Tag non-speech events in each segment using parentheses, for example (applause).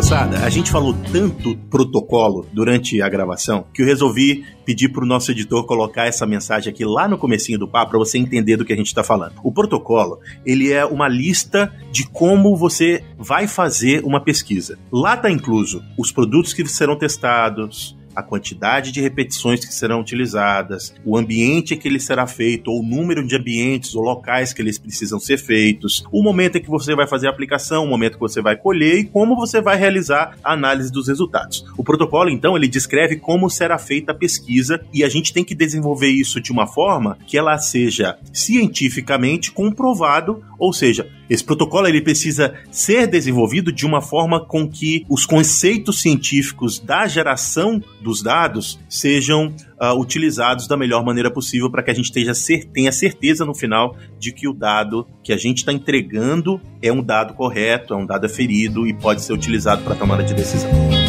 Moçada, a gente falou tanto protocolo durante a gravação que eu resolvi pedir para o nosso editor colocar essa mensagem aqui lá no comecinho do papo para você entender do que a gente está falando. O protocolo, ele é uma lista de como você vai fazer uma pesquisa. Lá está incluso os produtos que serão testados, a quantidade de repetições que serão utilizadas, o ambiente que ele será feito, ou o número de ambientes ou locais que eles precisam ser feitos, o momento em que você vai fazer a aplicação, o momento que você vai colher e como você vai realizar a análise dos resultados. O protocolo, então, ele descreve como será feita a pesquisa e a gente tem que desenvolver isso de uma forma que ela seja cientificamente comprovado, ou seja, esse protocolo ele precisa ser desenvolvido de uma forma com que os conceitos científicos da geração dos dados sejam uh, utilizados da melhor maneira possível para que a gente tenha, tenha certeza no final de que o dado que a gente está entregando é um dado correto, é um dado aferido e pode ser utilizado para tomada de decisão.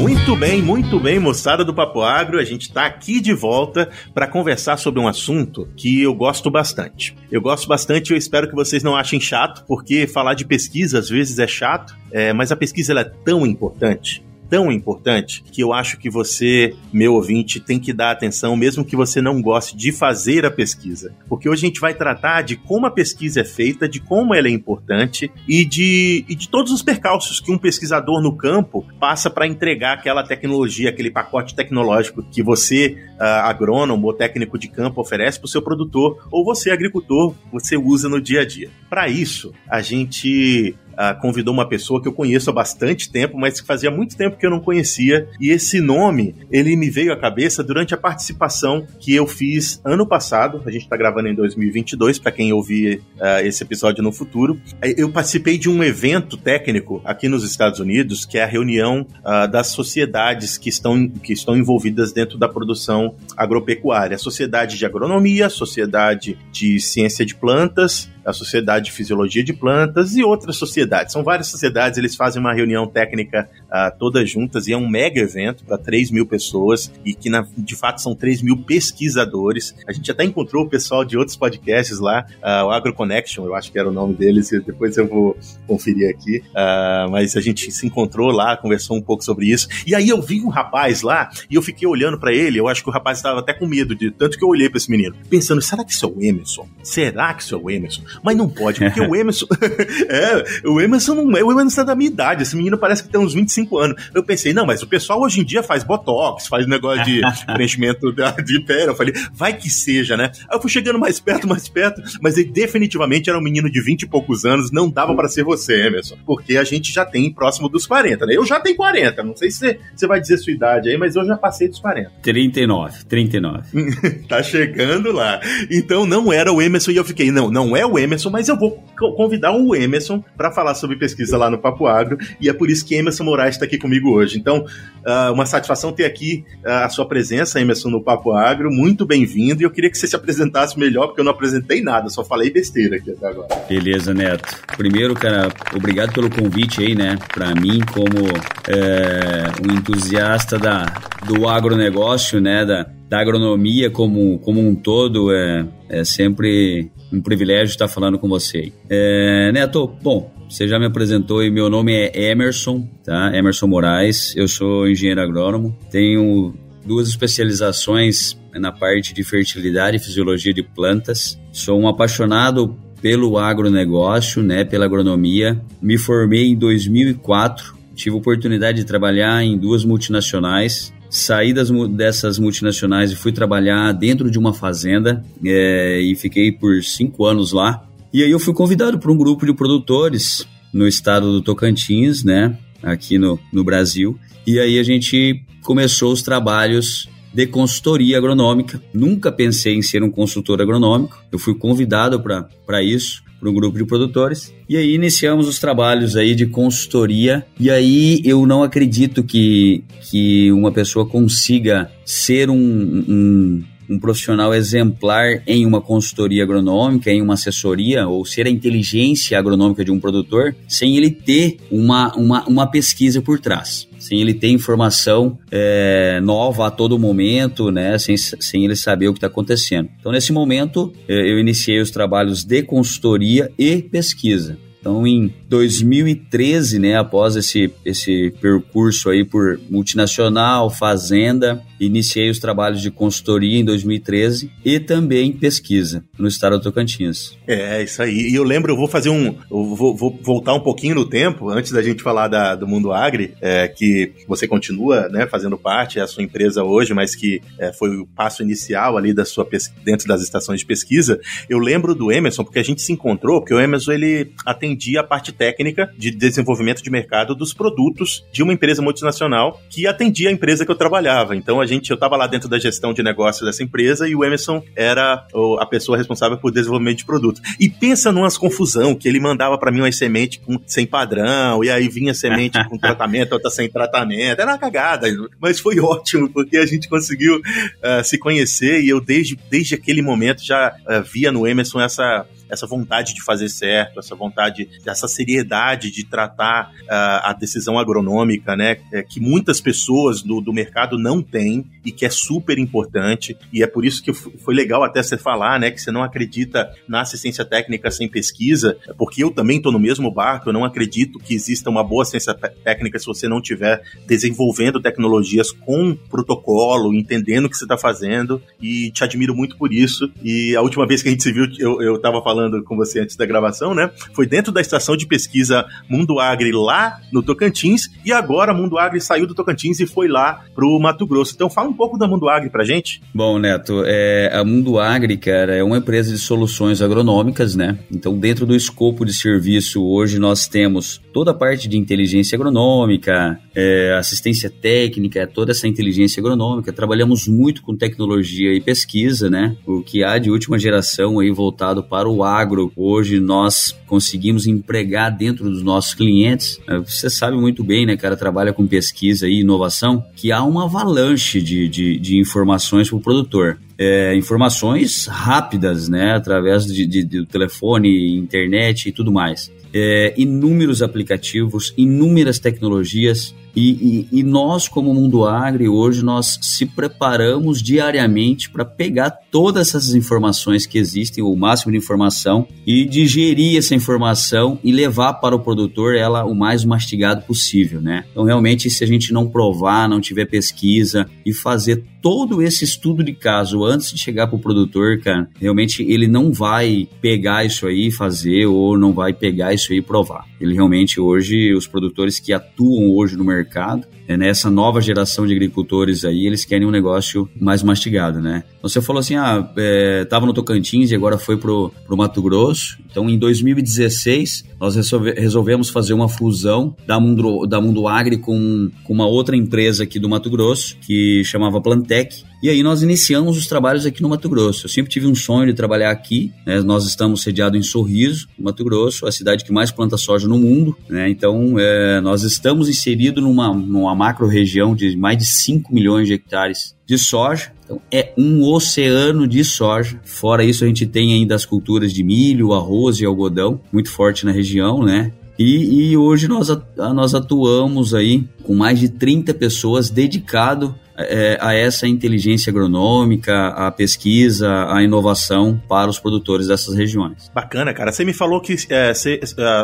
Muito bem, muito bem, moçada do Papo Agro. A gente está aqui de volta para conversar sobre um assunto que eu gosto bastante. Eu gosto bastante e eu espero que vocês não achem chato, porque falar de pesquisa às vezes é chato, é, mas a pesquisa é tão importante tão importante que eu acho que você, meu ouvinte, tem que dar atenção, mesmo que você não goste de fazer a pesquisa. Porque hoje a gente vai tratar de como a pesquisa é feita, de como ela é importante e de, e de todos os percalços que um pesquisador no campo passa para entregar aquela tecnologia, aquele pacote tecnológico que você, uh, agrônomo ou técnico de campo, oferece para o seu produtor, ou você, agricultor, você usa no dia a dia. Para isso, a gente uh, convidou uma pessoa que eu conheço há bastante tempo, mas que fazia muito tempo que eu não conhecia. E esse nome, ele me veio à cabeça durante a participação que eu fiz ano passado. A gente está gravando em 2022, para quem ouvir uh, esse episódio no futuro. Eu participei de um evento técnico aqui nos Estados Unidos, que é a reunião uh, das sociedades que estão, que estão envolvidas dentro da produção agropecuária. A Sociedade de Agronomia, a Sociedade de Ciência de Plantas a Sociedade de Fisiologia de Plantas e outras sociedades. São várias sociedades, eles fazem uma reunião técnica uh, todas juntas e é um mega evento para 3 mil pessoas e que na, de fato são 3 mil pesquisadores. A gente até encontrou o pessoal de outros podcasts lá, uh, o AgroConnection, eu acho que era o nome deles, e depois eu vou conferir aqui. Uh, mas a gente se encontrou lá, conversou um pouco sobre isso. E aí eu vi um rapaz lá e eu fiquei olhando para ele, eu acho que o rapaz estava até com medo de tanto que eu olhei para esse menino, pensando, será que isso é o Emerson? Será que isso é o Emerson? Mas não pode, porque o (laughs) Emerson. (laughs) é, o Emerson não é. O Emerson é da minha idade. Esse menino parece que tem uns 25 anos. Eu pensei, não, mas o pessoal hoje em dia faz botox, faz negócio de (laughs) preenchimento de pele. Eu falei, vai que seja, né? Aí eu fui chegando mais perto, mais perto, mas ele definitivamente era um menino de 20 e poucos anos. Não dava para ser você, Emerson, porque a gente já tem próximo dos 40, né? Eu já tenho 40. Não sei se você, você vai dizer sua idade aí, mas eu já passei dos 40. 39, 39. tá chegando lá. Então não era o Emerson e eu fiquei, não, não é o Emerson, mas eu vou convidar o Emerson para falar sobre pesquisa lá no Papo Agro, e é por isso que Emerson Moraes está aqui comigo hoje. Então, uh, uma satisfação ter aqui uh, a sua presença, Emerson, no Papo Agro, muito bem-vindo, e eu queria que você se apresentasse melhor, porque eu não apresentei nada, só falei besteira aqui até agora. Beleza, Neto. Primeiro, cara, obrigado pelo convite aí, né, para mim, como é, um entusiasta da, do agronegócio, né, da, da agronomia como, como um todo, é, é sempre um privilégio estar falando com você. É, Neto, bom, você já me apresentou e meu nome é Emerson, tá? Emerson Moraes, eu sou engenheiro agrônomo, tenho duas especializações na parte de fertilidade e fisiologia de plantas, sou um apaixonado pelo agronegócio, né, pela agronomia, me formei em 2004, tive oportunidade de trabalhar em duas multinacionais, saí das, dessas multinacionais e fui trabalhar dentro de uma fazenda é, e fiquei por cinco anos lá. E aí eu fui convidado por um grupo de produtores no estado do Tocantins, né, aqui no, no Brasil. E aí a gente começou os trabalhos de consultoria agronômica. Nunca pensei em ser um consultor agronômico. Eu fui convidado para isso para um grupo de produtores. E aí iniciamos os trabalhos aí de consultoria. E aí eu não acredito que, que uma pessoa consiga ser um, um um profissional exemplar em uma consultoria agronômica, em uma assessoria, ou ser a inteligência agronômica de um produtor, sem ele ter uma, uma, uma pesquisa por trás sem ele ter informação é, nova a todo momento, né, sem, sem ele saber o que está acontecendo. Então, nesse momento, é, eu iniciei os trabalhos de consultoria e pesquisa. Então, em 2013, né, após esse, esse percurso aí por multinacional, fazenda, iniciei os trabalhos de consultoria em 2013 e também pesquisa no estado do Tocantins. É, isso aí. E eu lembro, eu vou fazer um. Vou, vou voltar um pouquinho no tempo, antes da gente falar da, do mundo agri, é, que você continua né, fazendo parte, é a sua empresa hoje, mas que é, foi o passo inicial ali da sua dentro das estações de pesquisa. Eu lembro do Emerson, porque a gente se encontrou, porque o Emerson ele atendia a parte técnica de desenvolvimento de mercado dos produtos de uma empresa multinacional que atendia a empresa que eu trabalhava. Então a gente, eu estava lá dentro da gestão de negócios dessa empresa e o Emerson era a pessoa responsável por desenvolvimento de produto. E pensa numas confusão que ele mandava para mim umas sementes com, sem padrão e aí vinha semente com (laughs) tratamento, outra sem tratamento. Era uma cagada, mas foi ótimo porque a gente conseguiu uh, se conhecer e eu desde, desde aquele momento já uh, via no Emerson essa essa vontade de fazer certo, essa vontade, essa seriedade de tratar uh, a decisão agronômica, né? É, que muitas pessoas do, do mercado não têm e que é super importante. E é por isso que foi legal até você falar, né? Que você não acredita na assistência técnica sem pesquisa, porque eu também estou no mesmo barco, eu não acredito que exista uma boa assistência técnica se você não estiver desenvolvendo tecnologias com protocolo, entendendo o que você está fazendo, e te admiro muito por isso. E a última vez que a gente se viu, eu estava falando falando com você antes da gravação, né? Foi dentro da estação de pesquisa Mundo Agri lá no Tocantins e agora Mundo Agri saiu do Tocantins e foi lá pro Mato Grosso. Então fala um pouco da Mundo Agri pra gente. Bom, Neto, é, a Mundo Agri, cara, é uma empresa de soluções agronômicas, né? Então dentro do escopo de serviço hoje nós temos toda a parte de inteligência agronômica, é, assistência técnica, toda essa inteligência agronômica. Trabalhamos muito com tecnologia e pesquisa, né? O que há de última geração aí voltado para o agro, hoje nós conseguimos empregar dentro dos nossos clientes. É, você sabe muito bem, né, cara, trabalha com pesquisa e inovação, que há uma avalanche de, de, de informações para o produtor. É, informações rápidas, né, através de, de, do telefone, internet e tudo mais é, inúmeros aplicativos, inúmeras tecnologias e, e, e, nós, como Mundo Agri, hoje nós se preparamos diariamente para pegar todas essas informações que existem, o máximo de informação, e digerir essa informação e levar para o produtor ela o mais mastigado possível, né? Então, realmente, se a gente não provar, não tiver pesquisa e fazer todo esse estudo de caso antes de chegar para o produtor, cara, realmente ele não vai pegar isso aí e fazer ou não vai pegar isso aí e provar. Ele realmente hoje, os produtores que atuam hoje no mercado, nessa nova geração de agricultores aí, eles querem um negócio mais mastigado, né? Você falou assim, ah, é, tava no Tocantins e agora foi pro, pro Mato Grosso. Então, em 2016, nós resolve, resolvemos fazer uma fusão da Mundo, da Mundo Agri com, com uma outra empresa aqui do Mato Grosso, que chamava Plantec. E aí nós iniciamos os trabalhos aqui no Mato Grosso. Eu sempre tive um sonho de trabalhar aqui. Né? Nós estamos sediados em Sorriso, Mato Grosso, a cidade que mais planta soja no mundo. Né? Então, é, nós estamos inseridos numa, numa macro região de mais de 5 milhões de hectares de soja. Então, é um oceano de soja. Fora isso, a gente tem ainda as culturas de milho, arroz e algodão, muito forte na região, né? E, e hoje nós, nós atuamos aí com mais de 30 pessoas dedicado é, a essa inteligência agronômica, a pesquisa, a inovação para os produtores dessas regiões. Bacana, cara. Você me falou que é, você,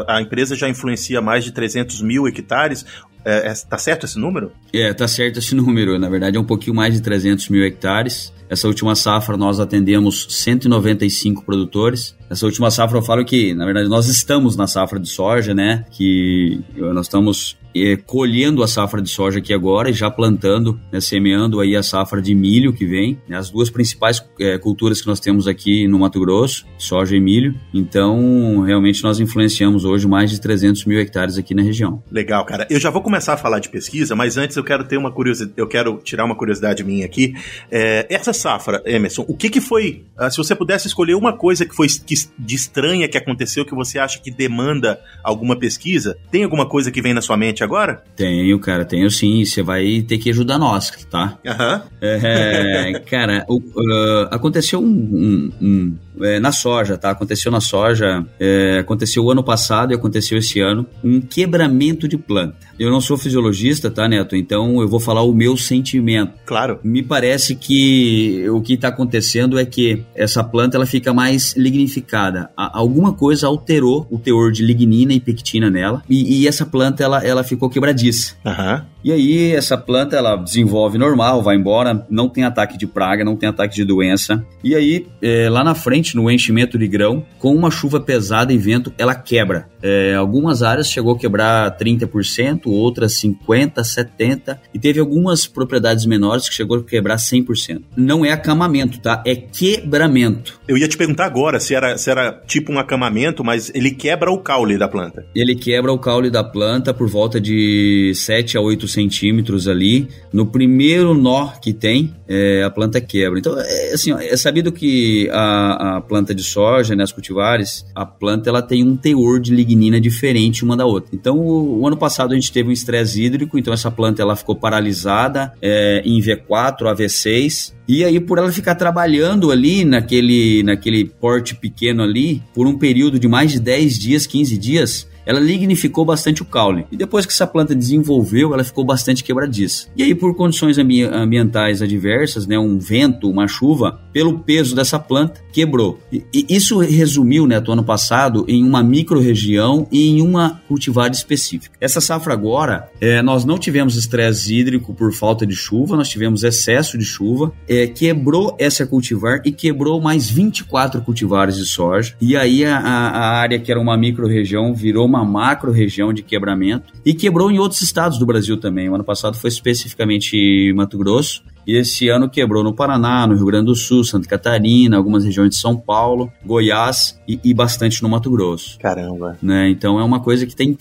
a empresa já influencia mais de 300 mil hectares. É, é, tá certo esse número? É, tá certo esse (laughs) número. Na verdade, é um pouquinho mais de 300 mil hectares. Essa última safra nós atendemos 195 produtores. Essa última safra eu falo que, na verdade, nós estamos na safra de soja, né? Que nós estamos é, colhendo a safra de soja aqui agora e já plantando, né, semeando aí a safra de milho que vem. Né, as duas principais é, culturas que nós temos aqui no Mato Grosso, soja e milho. Então, realmente nós influenciamos hoje mais de 300 mil hectares aqui na região. Legal, cara. Eu já vou começar a falar de pesquisa, mas antes eu quero ter uma curiosidade, eu quero tirar uma curiosidade minha aqui. É, essa safra, Emerson, o que que foi, uh, se você pudesse escolher uma coisa que foi que, de estranha que aconteceu que você acha que demanda alguma pesquisa, tem alguma coisa que vem na sua mente agora? Tenho, cara, tenho sim. Você vai ter que ajudar nós, tá? Aham. Uhum. É, cara, o, uh, aconteceu um, um, um é, na soja, tá? Aconteceu na soja, é, aconteceu o ano passado e aconteceu esse ano, um quebramento de planta. Eu não, sou fisiologista, tá, Neto? Então eu vou falar o meu sentimento. Claro. Me parece que o que está acontecendo é que essa planta ela fica mais lignificada. Alguma coisa alterou o teor de lignina e pectina nela e, e essa planta ela, ela ficou quebradiça. Uhum. E aí essa planta ela desenvolve normal, vai embora, não tem ataque de praga, não tem ataque de doença. E aí é, lá na frente, no enchimento de grão, com uma chuva pesada e vento, ela quebra. É, algumas áreas chegou a quebrar 30%, outras 50%, 70%, e teve algumas propriedades menores que chegou a quebrar 100%. Não é acamamento, tá? É quebramento. Eu ia te perguntar agora se era, se era tipo um acamamento, mas ele quebra o caule da planta. Ele quebra o caule da planta por volta de 7 a 8 centímetros ali. No primeiro nó que tem, é, a planta quebra. Então, é, assim, é sabido que a, a planta de soja, né, as cultivares, a planta ela tem um teor de lignina diferente uma da outra. Então, o, o ano passado a gente teve um estresse hídrico, então essa planta ela ficou paralisada é, em V4 a V6. E aí, por ela ficar trabalhando ali naquele, naquele porte pequeno ali, por um período de mais de 10 dias, 15 dias, ela lignificou bastante o caule. E depois que essa planta desenvolveu, ela ficou bastante quebradiça. E aí, por condições ambi ambientais adversas, né, um vento, uma chuva, pelo peso dessa planta, quebrou. E, e isso resumiu, né, do ano passado, em uma micro-região e em uma cultivar específica. Essa safra agora, é, nós não tivemos estresse hídrico por falta de chuva, nós tivemos excesso de chuva, é, quebrou essa cultivar e quebrou mais 24 cultivares de soja. E aí a, a área que era uma micro-região virou uma uma macro região de quebramento e quebrou em outros estados do Brasil também. O ano passado foi especificamente Mato Grosso e esse ano quebrou no Paraná, no Rio Grande do Sul, Santa Catarina, algumas regiões de São Paulo, Goiás e, e bastante no Mato Grosso. Caramba. Né? Então é uma coisa que tem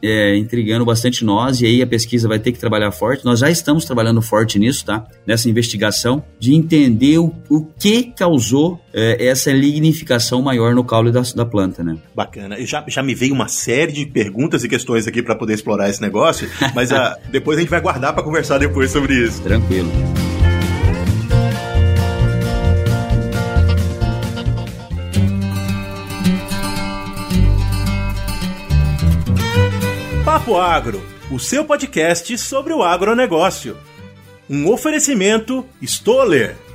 é, intrigando bastante nós e aí a pesquisa vai ter que trabalhar forte. Nós já estamos trabalhando forte nisso, tá? Nessa investigação de entender o, o que causou é, essa lignificação maior no caule da, da planta, né? Bacana. Já, já me veio uma série de perguntas e questões aqui para poder explorar esse negócio, (laughs) mas a, ah, depois a gente vai guardar para conversar depois sobre isso. Tranquilo. Papo Agro, o seu podcast sobre o agronegócio. Um oferecimento Stoller.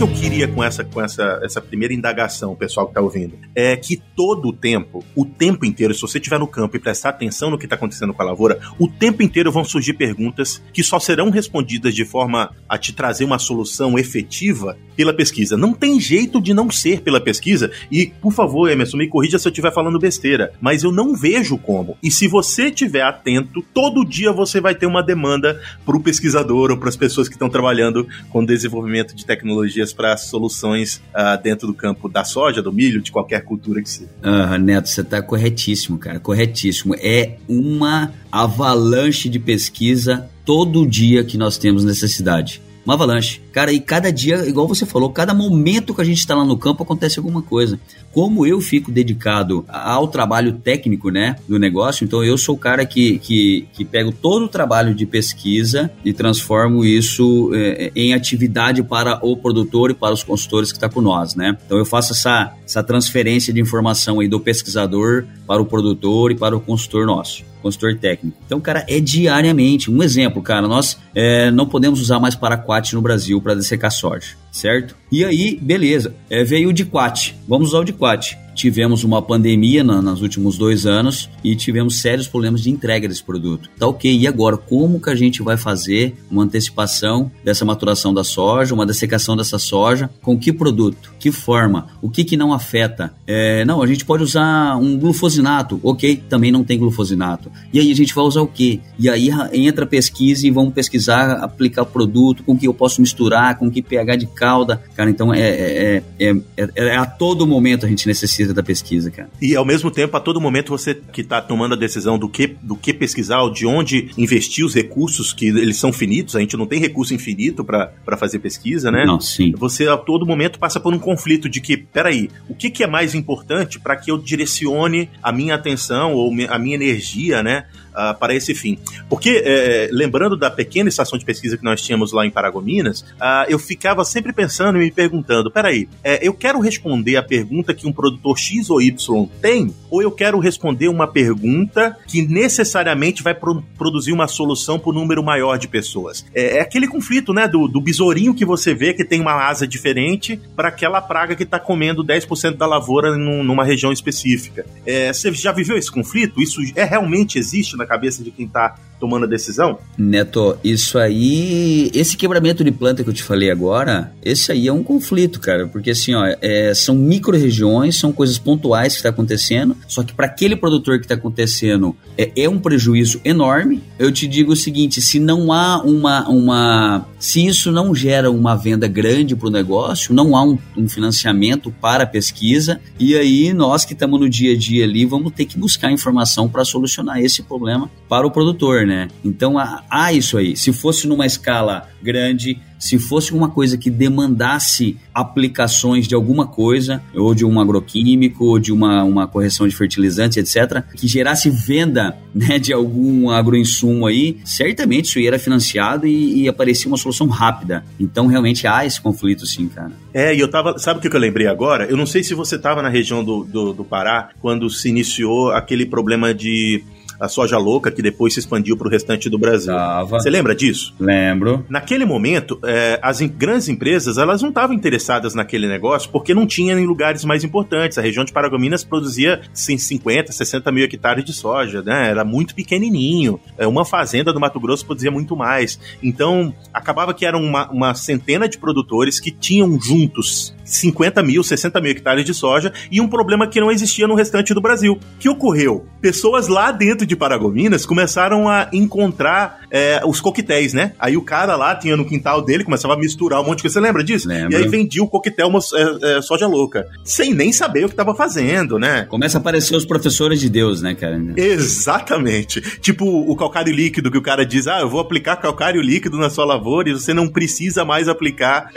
Que, eu queria com essa, com essa, essa primeira indagação, pessoal que está ouvindo? É que todo o tempo, o tempo inteiro, se você estiver no campo e prestar atenção no que está acontecendo com a lavoura, o tempo inteiro vão surgir perguntas que só serão respondidas de forma a te trazer uma solução efetiva pela pesquisa. Não tem jeito de não ser pela pesquisa. E, por favor, Emerson, me corrija se eu estiver falando besteira, mas eu não vejo como. E se você estiver atento, todo dia você vai ter uma demanda para o pesquisador ou para as pessoas que estão trabalhando com desenvolvimento de tecnologia para soluções uh, dentro do campo da soja, do milho, de qualquer cultura que seja. Neto, você está corretíssimo, cara, corretíssimo. É uma avalanche de pesquisa todo dia que nós temos necessidade uma avalanche. Cara, e cada dia, igual você falou, cada momento que a gente está lá no campo acontece alguma coisa. Como eu fico dedicado ao trabalho técnico, né, do negócio, então eu sou o cara que, que, que pego todo o trabalho de pesquisa e transformo isso é, em atividade para o produtor e para os consultores que estão tá com nós, né. Então eu faço essa, essa transferência de informação aí do pesquisador para o produtor e para o consultor nosso consultor técnico. Então, cara, é diariamente. Um exemplo, cara, nós é, não podemos usar mais paraquat no Brasil para dessecar soja, certo? E aí, beleza, é, veio o diquat. Vamos usar o diquat tivemos uma pandemia na, nos últimos dois anos e tivemos sérios problemas de entrega desse produto. Tá ok, e agora? Como que a gente vai fazer uma antecipação dessa maturação da soja, uma dessecação dessa soja? Com que produto? Que forma? O que que não afeta? É, não, a gente pode usar um glufosinato. Ok, também não tem glufosinato. E aí a gente vai usar o quê? E aí entra a pesquisa e vamos pesquisar, aplicar produto, com que eu posso misturar, com que pH de calda. Cara, então é, é, é, é, é a todo momento a gente necessita da pesquisa, cara. E ao mesmo tempo, a todo momento, você que está tomando a decisão do que, do que pesquisar, ou de onde investir os recursos, que eles são finitos, a gente não tem recurso infinito para fazer pesquisa, né? Não, sim. Você a todo momento passa por um conflito de que, peraí, o que, que é mais importante para que eu direcione a minha atenção ou a minha energia, né? Uh, para esse fim. Porque, é, lembrando da pequena estação de pesquisa que nós tínhamos lá em Paragominas, uh, eu ficava sempre pensando e me perguntando: peraí, é, eu quero responder a pergunta que um produtor X ou Y tem, ou eu quero responder uma pergunta que necessariamente vai pro produzir uma solução para um número maior de pessoas? É, é, aquele conflito, né, do, do besourinho que você vê que tem uma asa diferente para aquela praga que está comendo 10% da lavoura num, numa região específica. É, você já viveu esse conflito? Isso é realmente existe na cabeça de quem está tomando a decisão? Neto, isso aí, esse quebramento de planta que eu te falei agora, esse aí é um conflito, cara, porque assim, ó, é, são micro-regiões, são coisas pontuais que está acontecendo, só que para aquele produtor que está acontecendo é, é, um prejuízo enorme. Eu te digo o seguinte, se não há uma, uma se isso não gera uma venda grande para o negócio, não há um, um financiamento para a pesquisa, e aí nós que estamos no dia a dia ali vamos ter que buscar informação para solucionar esse problema para o produtor, né? Então há, há isso aí. Se fosse numa escala grande, se fosse uma coisa que demandasse aplicações de alguma coisa, ou de um agroquímico, ou de uma, uma correção de fertilizantes, etc., que gerasse venda né, de algum agroinsumo aí, certamente isso era financiado e, e aparecia uma solução rápida. Então, realmente há esse conflito, sim, cara. É, e eu tava. Sabe o que eu lembrei agora? Eu não sei se você tava na região do, do, do Pará quando se iniciou aquele problema de a soja louca, que depois se expandiu para o restante do Brasil. Tava. Você lembra disso? Lembro. Naquele momento, é, as grandes empresas elas não estavam interessadas naquele negócio porque não tinha em lugares mais importantes. A região de Paragominas produzia 50, 60 mil hectares de soja, né? Era muito pequenininho. É, uma fazenda do Mato Grosso produzia muito mais. Então, acabava que eram uma, uma centena de produtores que tinham juntos 50 mil, 60 mil hectares de soja e um problema que não existia no restante do Brasil. O que ocorreu? Pessoas lá dentro de Paragominas começaram a encontrar é, os coquetéis, né? Aí o cara lá tinha no quintal dele, começava a misturar um monte de coisa. Você lembra disso? Lembro. E aí vendia o coquetel é, é, soja louca, sem nem saber o que estava fazendo, né? Começa a aparecer os professores de Deus, né, cara? Exatamente. Tipo o calcário líquido que o cara diz: ah, eu vou aplicar calcário líquido na sua lavoura e você não precisa mais aplicar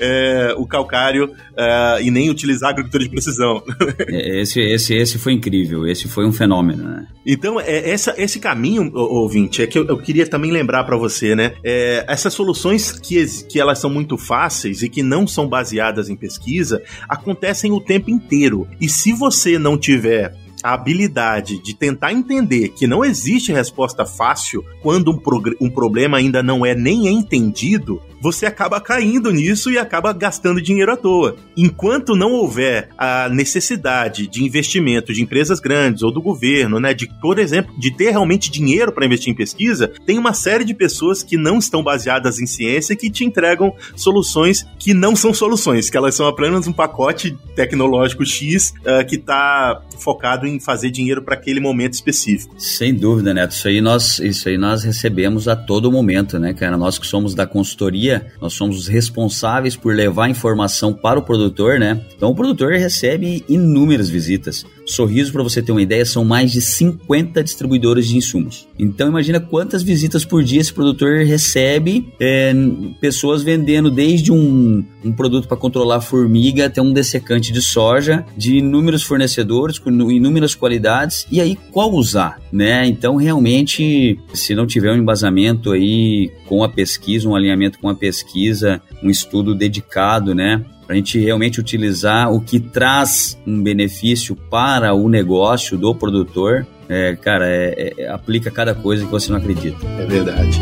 o calcário é, e nem utilizar a agricultura de precisão. É, esse, esse, esse foi incrível, esse foi um fenômeno, né? Então, é, essa, esse caminho, ouvinte, é que eu, eu queria também lembrar para você, né? É, essas soluções que, que elas são muito fáceis e que não são baseadas em pesquisa acontecem o tempo inteiro. E se você não tiver a habilidade de tentar entender que não existe resposta fácil quando um, um problema ainda não é nem entendido, você acaba caindo nisso e acaba gastando dinheiro à toa. Enquanto não houver a necessidade de investimento de empresas grandes ou do governo, né, de, por exemplo, de ter realmente dinheiro para investir em pesquisa, tem uma série de pessoas que não estão baseadas em ciência que te entregam soluções que não são soluções, que elas são apenas um pacote tecnológico X uh, que está focado em fazer dinheiro para aquele momento específico. Sem dúvida, Neto. Isso aí nós, isso aí nós recebemos a todo momento, né, cara? Nós que somos da consultoria nós somos os responsáveis por levar informação para o produtor, né? Então o produtor recebe inúmeras visitas. Sorriso, para você ter uma ideia, são mais de 50 distribuidores de insumos. Então imagina quantas visitas por dia esse produtor recebe, é, pessoas vendendo desde um, um produto para controlar formiga até um dessecante de soja, de inúmeros fornecedores, com inúmeras qualidades, e aí qual usar, né? Então realmente, se não tiver um embasamento aí com a pesquisa, um alinhamento com a pesquisa, um estudo dedicado, né? Para a gente realmente utilizar o que traz um benefício para o negócio do produtor, é, cara, é, é, aplica cada coisa que você não acredita. É verdade.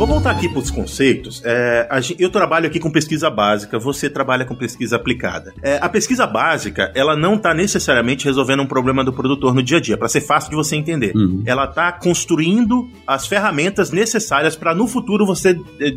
Vou voltar aqui para os conceitos. É, eu trabalho aqui com pesquisa básica, você trabalha com pesquisa aplicada. É, a pesquisa básica, ela não está necessariamente resolvendo um problema do produtor no dia a dia, para ser fácil de você entender. Uhum. Ela está construindo as ferramentas necessárias para no futuro você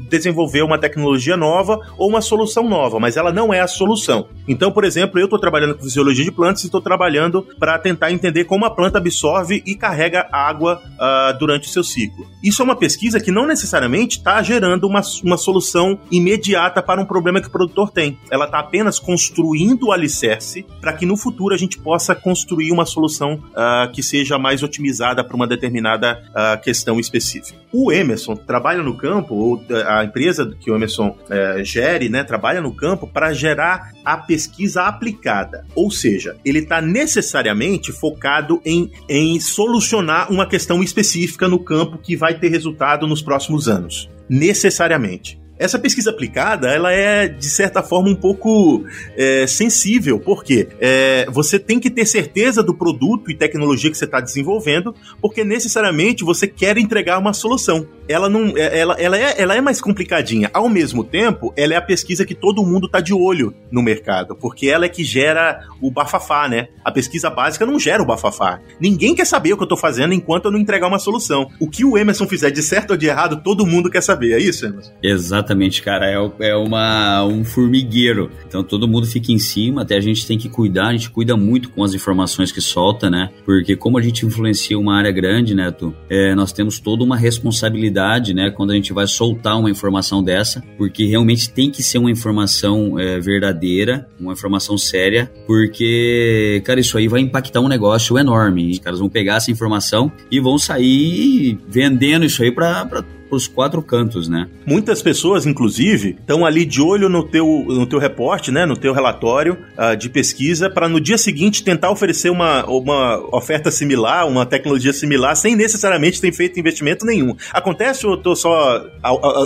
desenvolver uma tecnologia nova ou uma solução nova, mas ela não é a solução. Então, por exemplo, eu estou trabalhando com fisiologia de plantas e estou trabalhando para tentar entender como a planta absorve e carrega água uh, durante o seu ciclo. Isso é uma pesquisa que não necessariamente está gerando uma, uma solução imediata para um problema que o produtor tem. Ela está apenas construindo o alicerce para que no futuro a gente possa construir uma solução uh, que seja mais otimizada para uma determinada uh, questão específica. O Emerson trabalha no campo, ou ah, a empresa que o Emerson uh, gere, né, trabalha no campo para gerar a pesquisa aplicada. Ou seja, ele está necessariamente focado em, em solucionar uma questão específica no campo que vai ter resultado nos próximos anos anos, necessariamente. Essa pesquisa aplicada, ela é, de certa forma, um pouco é, sensível, porque é, você tem que ter certeza do produto e tecnologia que você está desenvolvendo, porque necessariamente você quer entregar uma solução. Ela não, é, ela, ela, é, ela é mais complicadinha. Ao mesmo tempo, ela é a pesquisa que todo mundo está de olho no mercado, porque ela é que gera o bafafá, né? A pesquisa básica não gera o bafafá. Ninguém quer saber o que eu estou fazendo enquanto eu não entregar uma solução. O que o Emerson fizer de certo ou de errado, todo mundo quer saber. É isso, Emerson? Exatamente Exatamente, cara. É, é uma, um formigueiro. Então todo mundo fica em cima, até a gente tem que cuidar, a gente cuida muito com as informações que solta, né? Porque como a gente influencia uma área grande, né, Tu? É, nós temos toda uma responsabilidade, né, quando a gente vai soltar uma informação dessa, porque realmente tem que ser uma informação é, verdadeira, uma informação séria, porque, cara, isso aí vai impactar um negócio enorme. Os caras vão pegar essa informação e vão sair vendendo isso aí para os quatro cantos, né? Muitas pessoas, inclusive, estão ali de olho no teu, no teu reporte, né, no teu relatório uh, de pesquisa, para no dia seguinte tentar oferecer uma, uma oferta similar, uma tecnologia similar, sem necessariamente ter feito investimento nenhum. Acontece ou eu tô só,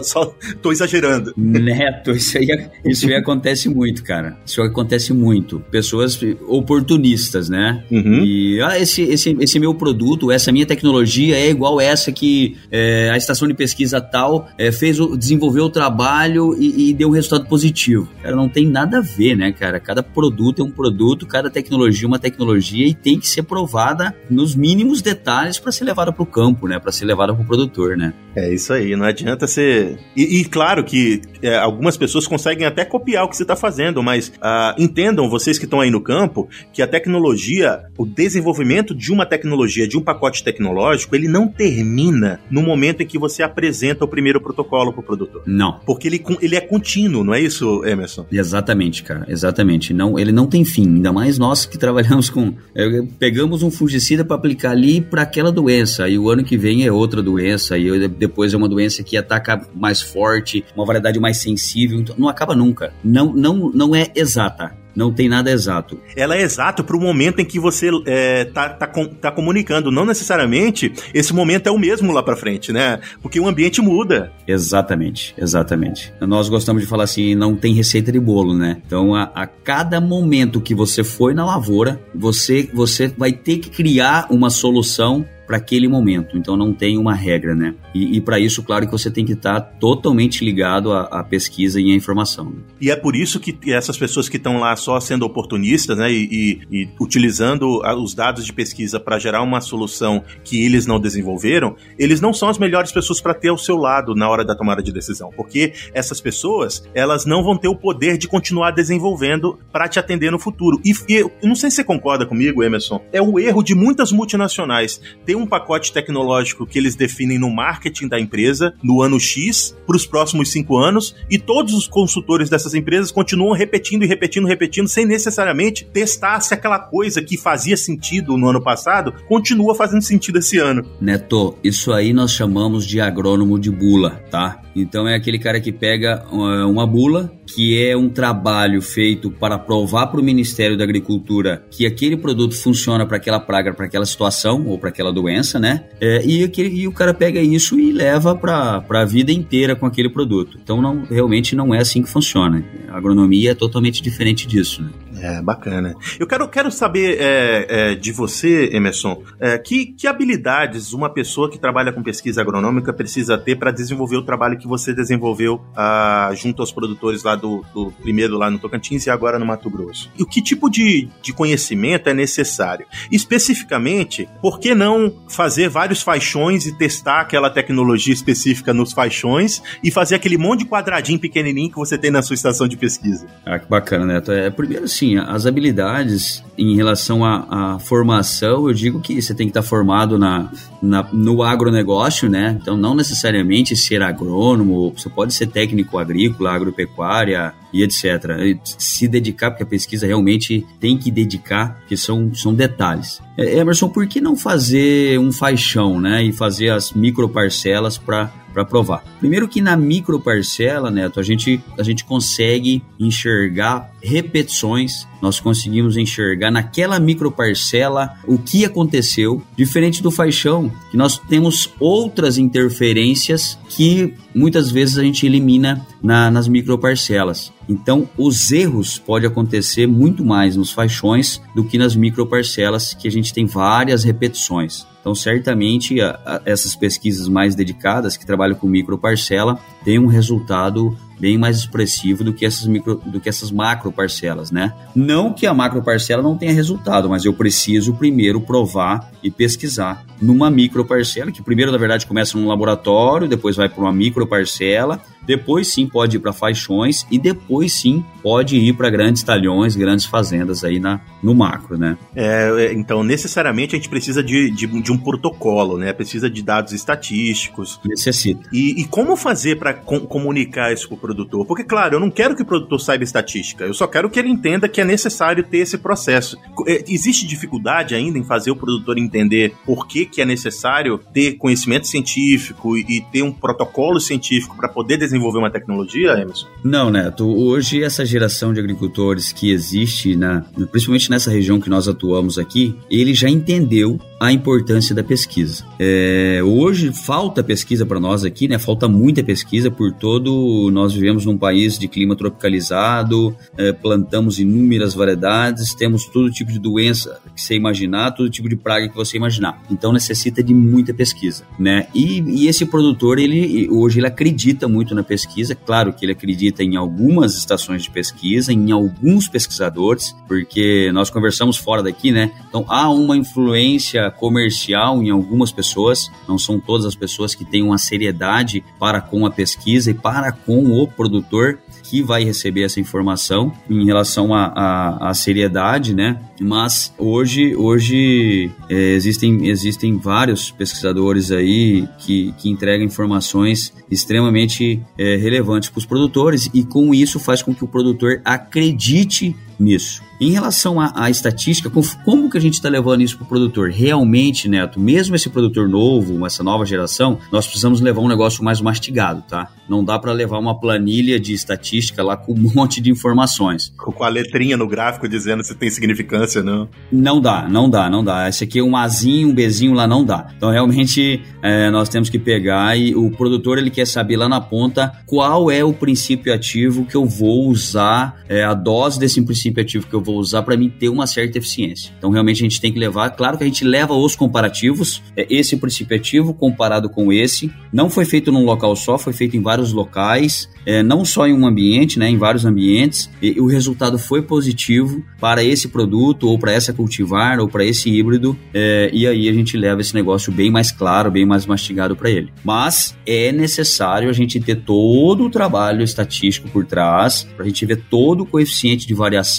só (laughs) tô exagerando? Neto, isso aí, isso aí acontece muito, cara. Isso acontece muito. Pessoas oportunistas, né? Uhum. E ah, esse, esse, esse meu produto, essa minha tecnologia é igual essa que é, a estação de pesquisa pesquisa tal, é, fez o, desenvolveu o trabalho e, e, deu um resultado positivo. Cara, não tem nada a ver, né, cara? Cada produto é um produto, cada tecnologia é uma tecnologia e tem que ser provada nos mínimos detalhes para ser levada para o campo, né? Para ser levada para o produtor, né? É isso aí, não adianta ser. E, e claro que é, algumas pessoas conseguem até copiar o que você está fazendo, mas uh, entendam, vocês que estão aí no campo, que a tecnologia, o desenvolvimento de uma tecnologia, de um pacote tecnológico, ele não termina no momento em que você apresenta apresenta o primeiro protocolo para o produtor. Não. Porque ele, ele é contínuo, não é isso, Emerson? Exatamente, cara. Exatamente. Não, ele não tem fim. Ainda mais nós que trabalhamos com. É, pegamos um fungicida para aplicar ali para aquela doença. E o ano que vem é outra doença. E depois é uma doença que ataca mais forte, uma variedade mais sensível. Então, não acaba nunca. Não, não, não é exata não tem nada exato. Ela é exato para o momento em que você é, tá, tá, tá, comunicando. Não necessariamente esse momento é o mesmo lá para frente, né? Porque o ambiente muda. Exatamente, exatamente. Nós gostamos de falar assim, não tem receita de bolo, né? Então, a, a cada momento que você foi na lavoura, você, você vai ter que criar uma solução para aquele momento. Então não tem uma regra, né? E, e para isso, claro que você tem que estar tá totalmente ligado à, à, pesquisa e à informação. Né? E é por isso que essas pessoas que estão lá só sendo oportunistas, né, e, e, e utilizando os dados de pesquisa para gerar uma solução que eles não desenvolveram, eles não são as melhores pessoas para ter ao seu lado na hora da tomada de decisão, porque essas pessoas elas não vão ter o poder de continuar desenvolvendo para te atender no futuro. E, e não sei se você concorda comigo, Emerson, é o erro de muitas multinacionais ter um pacote tecnológico que eles definem no marketing da empresa no ano X para os próximos cinco anos e todos os consultores dessas empresas continuam repetindo e repetindo, repetindo, sem necessariamente testar se aquela coisa que fazia sentido no ano passado continua fazendo sentido esse ano. Neto, isso aí nós chamamos de agrônomo de bula, tá? Então é aquele cara que pega uh, uma bula, que é um trabalho feito para provar para o Ministério da Agricultura que aquele produto funciona para aquela praga, para aquela situação ou para aquela doença, né? É, e, aquele, e o cara pega isso e leva para a vida inteira com aquele produto. Então não, realmente não é assim que funciona. A agronomia é totalmente diferente disso. Né? É, bacana. Eu quero, quero saber é, é, de você, Emerson, é, que, que habilidades uma pessoa que trabalha com pesquisa agronômica precisa ter para desenvolver o trabalho que você desenvolveu ah, junto aos produtores lá do, do, primeiro lá no Tocantins e agora no Mato Grosso. E que tipo de, de conhecimento é necessário? Especificamente, por que não fazer vários faixões e testar aquela tecnologia específica nos faixões e fazer aquele monte de quadradinho pequenininho que você tem na sua estação de pesquisa? Ah, que bacana, Neto. É, primeiro, assim, as habilidades em relação à, à formação, eu digo que você tem que estar formado na, na, no agronegócio, né? Então, não necessariamente ser agrônomo, você pode ser técnico agrícola, agropecuária e etc. Se dedicar, porque a pesquisa realmente tem que dedicar, porque são, são detalhes. É, Emerson, por que não fazer um faixão, né? E fazer as microparcelas para para provar. Primeiro que na microparcela, Neto, a gente, a gente consegue enxergar repetições, nós conseguimos enxergar naquela microparcela o que aconteceu, diferente do faixão, que nós temos outras interferências que muitas vezes a gente elimina na, nas microparcelas. Então, os erros podem acontecer muito mais nos faixões do que nas microparcelas, que a gente tem várias repetições. Então, certamente, a, a, essas pesquisas mais dedicadas, que trabalham com microparcela, têm um resultado bem mais expressivo do que essas micro, do que essas macro parcelas, né? Não que a macro parcela não tenha resultado, mas eu preciso primeiro provar e pesquisar numa micro parcela, que primeiro na verdade começa num laboratório, depois vai para uma micro parcela, depois sim pode ir para faixões e depois sim pode ir para grandes talhões, grandes fazendas aí na, no macro, né? É, é, então, necessariamente a gente precisa de, de, de, um protocolo, né? Precisa de dados estatísticos. Necessita. E, e como fazer para com, comunicar isso para o produtor? Porque, claro, eu não quero que o produtor saiba estatística, eu só quero que ele entenda que é necessário ter esse processo. É, existe dificuldade ainda em fazer o produtor entender por que, que é necessário ter conhecimento científico e, e ter um protocolo científico para poder desenvolver desenvolver uma tecnologia, Emerson? Não, Neto. Hoje, essa geração de agricultores que existe, na, principalmente nessa região que nós atuamos aqui, ele já entendeu a importância da pesquisa. É, hoje falta pesquisa para nós aqui, né? Falta muita pesquisa por todo. Nós vivemos num país de clima tropicalizado, é, plantamos inúmeras variedades, temos todo tipo de doença que você imaginar, todo tipo de praga que você imaginar. Então necessita de muita pesquisa, né? E, e esse produtor, ele hoje ele acredita muito na pesquisa. Claro que ele acredita em algumas estações de pesquisa, em alguns pesquisadores, porque nós conversamos fora daqui, né? Então há uma influência comercial em algumas pessoas, não são todas as pessoas que têm uma seriedade para com a pesquisa e para com o produtor que vai receber essa informação em relação à seriedade, né? Mas hoje, hoje é, existem, existem vários pesquisadores aí que, que entregam informações extremamente é, relevantes para os produtores e com isso faz com que o produtor acredite nisso. Em relação à, à estatística, como que a gente está levando isso para o produtor? Realmente, Neto, mesmo esse produtor novo, essa nova geração, nós precisamos levar um negócio mais mastigado, tá? Não dá para levar uma planilha de estatística lá com um (laughs) monte de informações. Com a letrinha no gráfico dizendo se tem significância, não? Não dá, não dá, não dá. Esse aqui é um Azinho, um Bzinho lá, não dá. Então, realmente, é, nós temos que pegar e o produtor, ele quer saber lá na ponta qual é o princípio ativo que eu vou usar, é, a dose desse princípio ativo que eu vou usar para mim ter uma certa eficiência. Então, realmente, a gente tem que levar. Claro que a gente leva os comparativos, é, esse princípio ativo comparado com esse. Não foi feito num local só, foi feito em vários locais, é, não só em um ambiente, né, em vários ambientes. E, o resultado foi positivo para esse produto, ou para essa cultivar, ou para esse híbrido. É, e aí a gente leva esse negócio bem mais claro, bem mais mastigado para ele. Mas é necessário a gente ter todo o trabalho estatístico por trás, para a gente ver todo o coeficiente de variação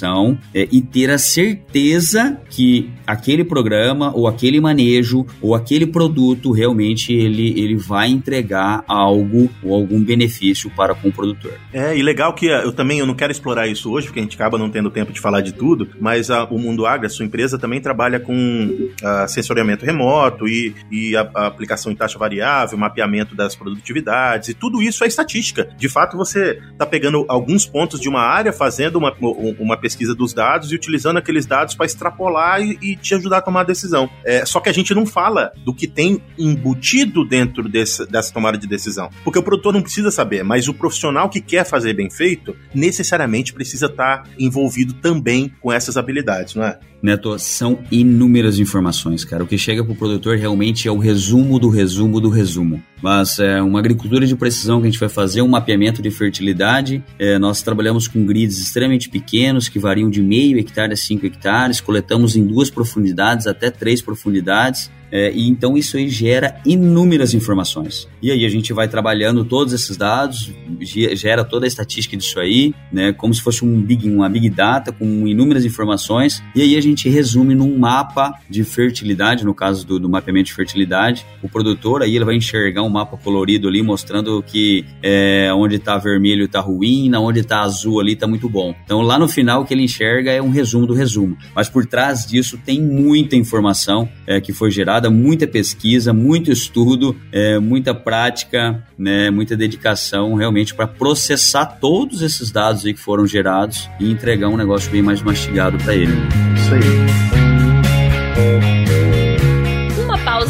é, e ter a certeza que aquele programa ou aquele manejo ou aquele produto realmente ele, ele vai entregar algo ou algum benefício para com o produtor. É, e legal que eu também eu não quero explorar isso hoje, porque a gente acaba não tendo tempo de falar de tudo, mas a, o Mundo Agro, a sua empresa, também trabalha com a, sensoriamento remoto e, e a, a, aplicação em taxa variável, mapeamento das produtividades, e tudo isso é estatística. De fato, você está pegando alguns pontos de uma área, fazendo uma, uma pesquisa dos dados e utilizando aqueles dados para extrapolar e, e, te ajudar a tomar a decisão. É, só que a gente não fala do que tem embutido dentro desse, dessa tomada de decisão. Porque o produtor não precisa saber, mas o profissional que quer fazer bem feito, necessariamente precisa estar tá envolvido também com essas habilidades, não é? Neto, são inúmeras informações, cara. O que chega para o produtor realmente é o resumo do resumo do resumo. Mas é uma agricultura de precisão que a gente vai fazer, um mapeamento de fertilidade. É, nós trabalhamos com grids extremamente pequenos, que variam de meio hectare a 5 hectares. Coletamos em duas profundidades até três profundidades. É, e então isso aí gera inúmeras informações. E aí a gente vai trabalhando todos esses dados, gera toda a estatística disso aí, né, como se fosse um big, uma big data com inúmeras informações. E aí a gente resume num mapa de fertilidade, no caso do, do mapeamento de fertilidade. O produtor aí ele vai enxergar um mapa colorido ali mostrando que é, onde está vermelho está ruim, na onde está azul ali está muito bom. Então lá no final o que ele enxerga é um resumo do resumo. Mas por trás disso tem muita informação é, que foi gerada muita pesquisa, muito estudo, é, muita prática, né, muita dedicação realmente para processar todos esses dados aí que foram gerados e entregar um negócio bem mais mastigado para ele. Isso aí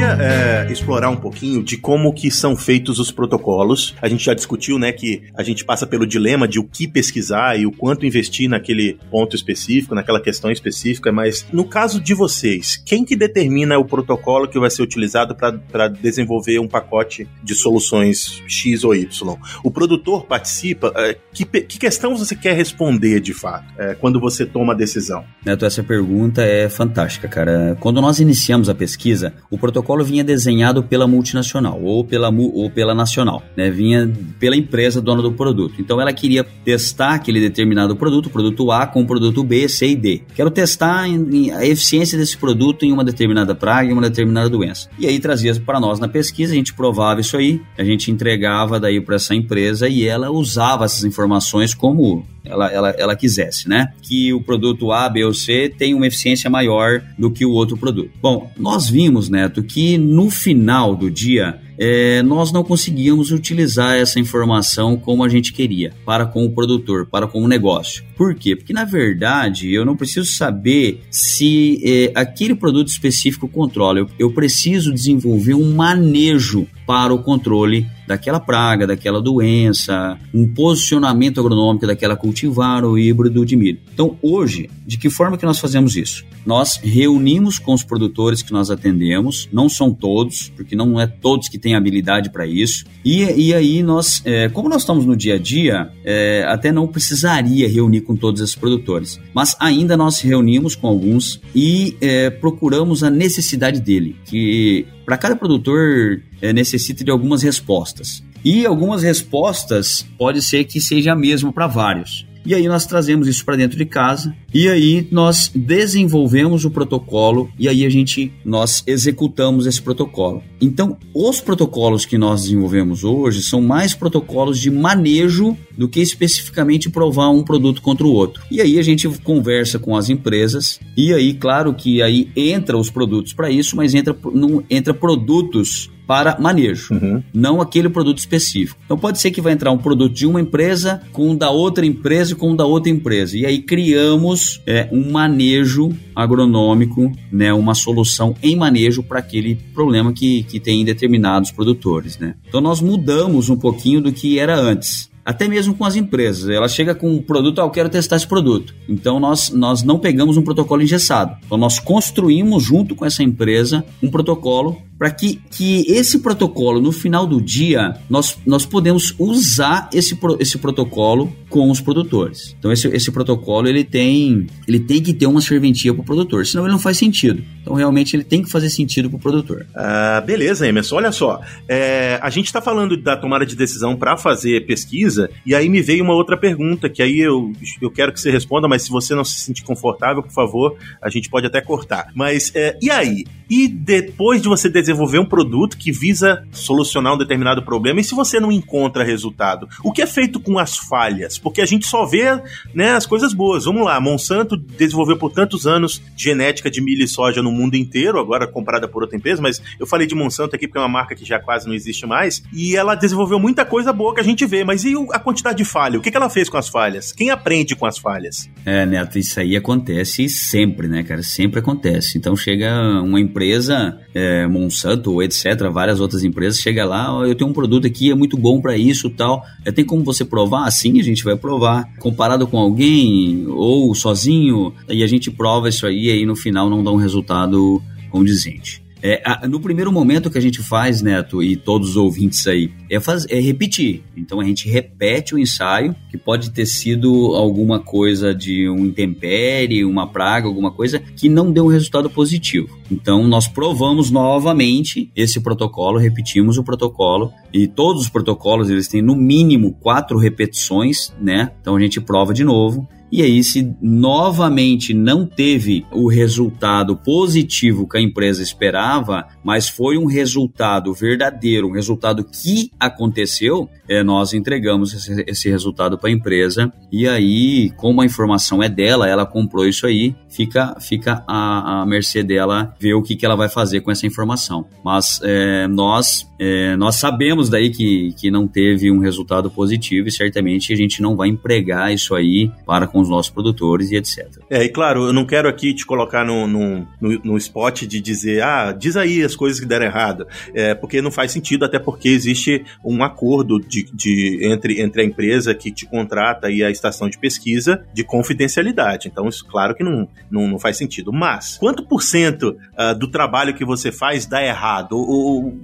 queria é, explorar um pouquinho de como que são feitos os protocolos. A gente já discutiu, né, que a gente passa pelo dilema de o que pesquisar e o quanto investir naquele ponto específico, naquela questão específica, mas no caso de vocês, quem que determina o protocolo que vai ser utilizado para desenvolver um pacote de soluções X ou Y? O produtor participa? É, que, que questão você quer responder de fato é, quando você toma a decisão? Neto, essa pergunta é fantástica, cara. Quando nós iniciamos a pesquisa, o protocolo protocolo vinha desenhado pela multinacional ou pela, ou pela nacional, né? vinha pela empresa dona do produto. Então ela queria testar aquele determinado produto, produto A com produto B, C e D. Quero testar a eficiência desse produto em uma determinada praga, em uma determinada doença. E aí trazia para nós na pesquisa, a gente provava isso aí, a gente entregava daí para essa empresa e ela usava essas informações como ela, ela, ela quisesse, né? Que o produto A, B ou C tem uma eficiência maior do que o outro produto. Bom, nós vimos, Neto, que no final do dia é, nós não conseguíamos utilizar essa informação como a gente queria, para com o produtor, para com o negócio. Por quê? Porque na verdade eu não preciso saber se é, aquele produto específico controla, eu, eu preciso desenvolver um manejo para o controle daquela praga, daquela doença, um posicionamento agronômico daquela cultivar ou híbrido de milho. Então, hoje, de que forma que nós fazemos isso? Nós reunimos com os produtores que nós atendemos, não são todos, porque não é todos que têm habilidade para isso, e, e aí nós, é, como nós estamos no dia a dia, é, até não precisaria reunir com todos esses produtores, mas ainda nós reunimos com alguns e é, procuramos a necessidade dele, que para cada produtor é, necessita de algumas respostas. E algumas respostas pode ser que seja a mesma para vários. E aí nós trazemos isso para dentro de casa e aí nós desenvolvemos o protocolo e aí a gente nós executamos esse protocolo. Então, os protocolos que nós desenvolvemos hoje são mais protocolos de manejo do que especificamente provar um produto contra o outro. E aí a gente conversa com as empresas e aí claro que aí entra os produtos para isso, mas entra não entra produtos para manejo, uhum. não aquele produto específico. Então pode ser que vai entrar um produto de uma empresa com um da outra empresa e com um da outra empresa. E aí criamos é, um manejo agronômico, né, uma solução em manejo para aquele problema que, que tem em determinados produtores. Né? Então nós mudamos um pouquinho do que era antes até mesmo com as empresas. Ela chega com um produto, ah, eu quero testar esse produto. Então nós, nós não pegamos um protocolo engessado. Então nós construímos junto com essa empresa um protocolo para que, que esse protocolo, no final do dia, nós, nós podemos usar esse, esse protocolo com os produtores. Então esse, esse protocolo ele tem, ele tem que ter uma serventia para o produtor, senão ele não faz sentido. Então realmente ele tem que fazer sentido para o produtor. Ah, beleza, Emerson. Olha só, é, a gente está falando da tomada de decisão para fazer pesquisa e aí me veio uma outra pergunta que aí eu, eu quero que você responda, mas se você não se sentir confortável, por favor, a gente pode até cortar. Mas é, e aí? E depois de você desenvolver um produto que visa solucionar um determinado problema, e se você não encontra resultado, o que é feito com as falhas? Porque a gente só vê né, as coisas boas. Vamos lá, Monsanto desenvolveu por tantos anos genética de milho e soja no mundo inteiro, agora comprada por outra empresa, mas eu falei de Monsanto aqui porque é uma marca que já quase não existe mais, e ela desenvolveu muita coisa boa que a gente vê, mas e a quantidade de falha? O que ela fez com as falhas? Quem aprende com as falhas? É, Neto, isso aí acontece sempre, né, cara? Sempre acontece. Então chega uma empresa, é, Monsanto ou etc., várias outras empresas, chega lá, eu tenho um produto aqui, é muito bom para isso tal. Tem como você provar? Sim, a gente vai provar. Comparado com alguém ou sozinho, e a gente prova isso aí, e aí no final não dá um resultado condizente. É, a, no primeiro momento que a gente faz, Neto, e todos os ouvintes aí, é, faz, é repetir. Então a gente repete o ensaio, que pode ter sido alguma coisa de um intempérie, uma praga, alguma coisa que não deu um resultado positivo. Então nós provamos novamente esse protocolo, repetimos o protocolo e todos os protocolos eles têm no mínimo quatro repetições, né? Então a gente prova de novo e aí, se novamente não teve o resultado positivo que a empresa esperava, mas foi um resultado verdadeiro, um resultado que aconteceu, é, nós entregamos esse, esse resultado para a empresa. E aí, como a informação é dela, ela comprou isso aí, fica, fica a, a mercê dela ver o que, que ela vai fazer com essa informação. Mas é, nós, é, nós sabemos daí que, que não teve um resultado positivo e certamente a gente não vai empregar isso aí para com os nossos produtores e etc. É, e claro, eu não quero aqui te colocar no, no, no, spot de dizer, ah, diz aí as coisas que deram errado, é, porque não faz sentido, até porque existe um acordo de, de, entre, entre a empresa que te contrata e a estação de pesquisa de confidencialidade. Então, isso, claro que não, não, não faz sentido. Mas, quanto por cento uh, do trabalho que você faz dá errado? Ou,